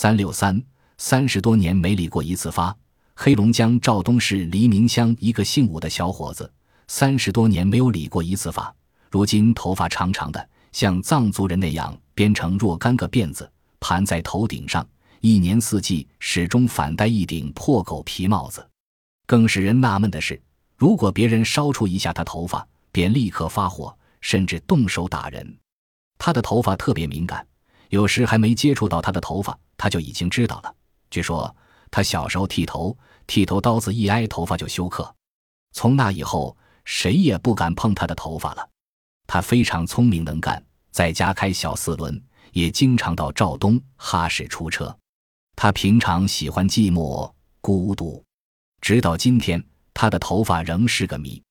三六三三十多年没理过一次发。黑龙江肇东市黎明乡一个姓武的小伙子，三十多年没有理过一次发，如今头发长长的，像藏族人那样编成若干个辫子，盘在头顶上，一年四季始终反戴一顶破狗皮帽子。更使人纳闷的是，如果别人稍触一下他头发，便立刻发火，甚至动手打人。他的头发特别敏感，有时还没接触到他的头发，他就已经知道了。据说他小时候剃头。剃头刀子一挨头发就休克，从那以后谁也不敢碰他的头发了。他非常聪明能干，在家开小四轮，也经常到肇东哈市出车。他平常喜欢寂寞孤独，直到今天，他的头发仍是个谜。